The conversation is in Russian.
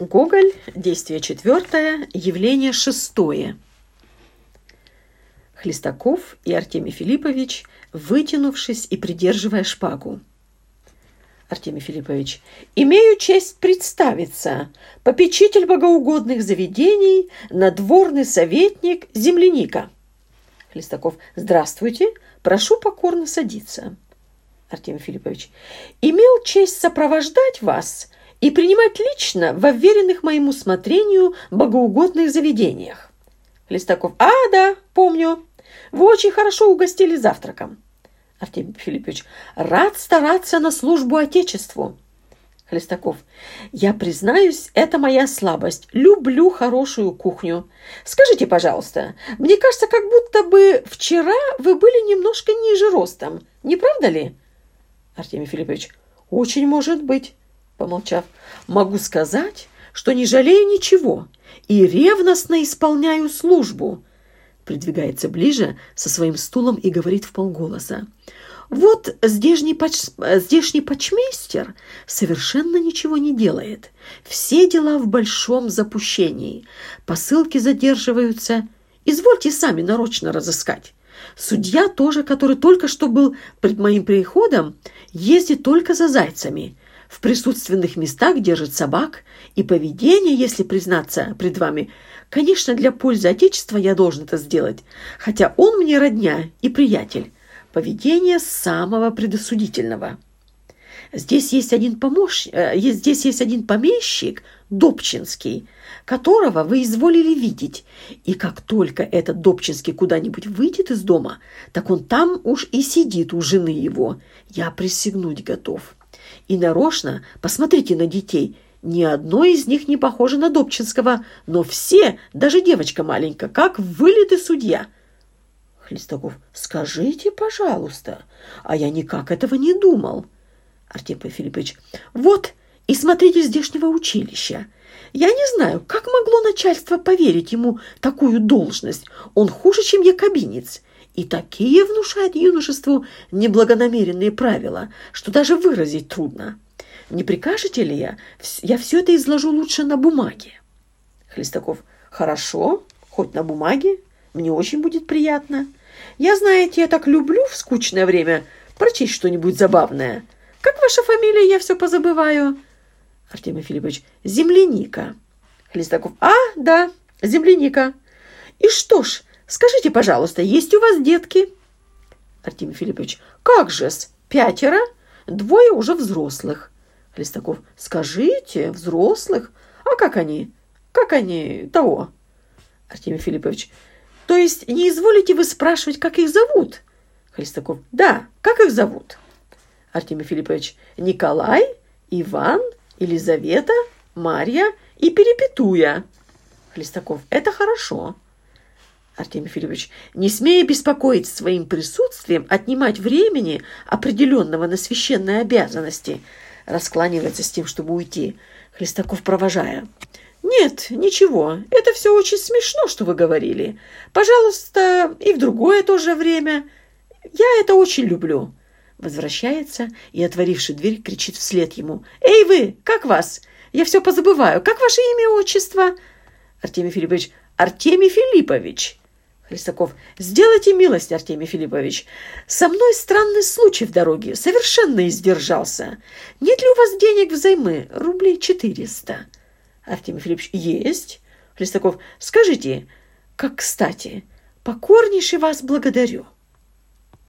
Гоголь, действие четвертое, явление шестое. Хлестаков и Артемий Филиппович, вытянувшись и придерживая шпагу. Артемий Филиппович, имею честь представиться, попечитель богоугодных заведений, надворный советник земляника. Хлестаков, здравствуйте, прошу покорно садиться. Артемий Филиппович, имел честь сопровождать вас и принимать лично в уверенных моему смотрению богоугодных заведениях. Листаков. А, да, помню. Вы очень хорошо угостили завтраком. Артемий Филиппович. Рад стараться на службу Отечеству. Хлестаков. Я признаюсь, это моя слабость. Люблю хорошую кухню. Скажите, пожалуйста, мне кажется, как будто бы вчера вы были немножко ниже ростом. Не правда ли? Артемий Филиппович. Очень может быть помолчав, могу сказать, что не жалею ничего и ревностно исполняю службу. Придвигается ближе со своим стулом и говорит в полголоса. Вот здешний, поч... здешний почмейстер совершенно ничего не делает. Все дела в большом запущении. Посылки задерживаются. Извольте сами нарочно разыскать. Судья тоже, который только что был пред моим приходом, ездит только за зайцами в присутственных местах держит собак, и поведение, если признаться пред вами, конечно, для пользы Отечества я должен это сделать, хотя он мне родня и приятель. Поведение самого предосудительного. Здесь есть один помощник, э, здесь есть один помещик, Добчинский, которого вы изволили видеть. И как только этот Добчинский куда-нибудь выйдет из дома, так он там уж и сидит у жены его. Я присягнуть готов. И нарочно, посмотрите на детей, ни одно из них не похоже на Добчинского, но все, даже девочка маленькая, как вылитый судья. Хлестаков, скажите, пожалуйста, а я никак этого не думал. Артемий Филиппович, вот и смотрите здешнего училища. Я не знаю, как могло начальство поверить ему такую должность. Он хуже, чем якобинец. И такие внушают юношеству неблагонамеренные правила, что даже выразить трудно. Не прикажете ли я? Я все это изложу лучше на бумаге. Хлестаков. Хорошо, хоть на бумаге. Мне очень будет приятно. Я, знаете, я так люблю в скучное время прочесть что-нибудь забавное. Как ваша фамилия, я все позабываю. Артемий Филиппович. Земляника. Хлестаков. А, да, земляника. И что ж, Скажите, пожалуйста, есть у вас детки? Артемий Филиппович, как же-с, пятеро, двое уже взрослых. Хлестаков, скажите, взрослых? А как они? Как они того? Артемий Филиппович, то есть не изволите вы спрашивать, как их зовут? Хлестаков, да, как их зовут? Артемий Филиппович, Николай, Иван, Елизавета, Марья и Перепетуя. Хлестаков, это хорошо. Артемий Филиппович, не смея беспокоить своим присутствием, отнимать времени, определенного на священные обязанности, раскланивается с тем, чтобы уйти, Хлестаков провожая. «Нет, ничего, это все очень смешно, что вы говорили. Пожалуйста, и в другое тоже время. Я это очень люблю». Возвращается и, отворивши дверь, кричит вслед ему. «Эй вы, как вас? Я все позабываю. Как ваше имя и отчество?» Артемий Филиппович. «Артемий Филиппович». Хлестаков. «Сделайте милость, Артемий Филиппович. Со мной странный случай в дороге. Совершенно издержался. Нет ли у вас денег взаймы? Рублей четыреста». Артемий Филиппович. «Есть». Хлестаков. «Скажите, как кстати, покорнейше вас благодарю».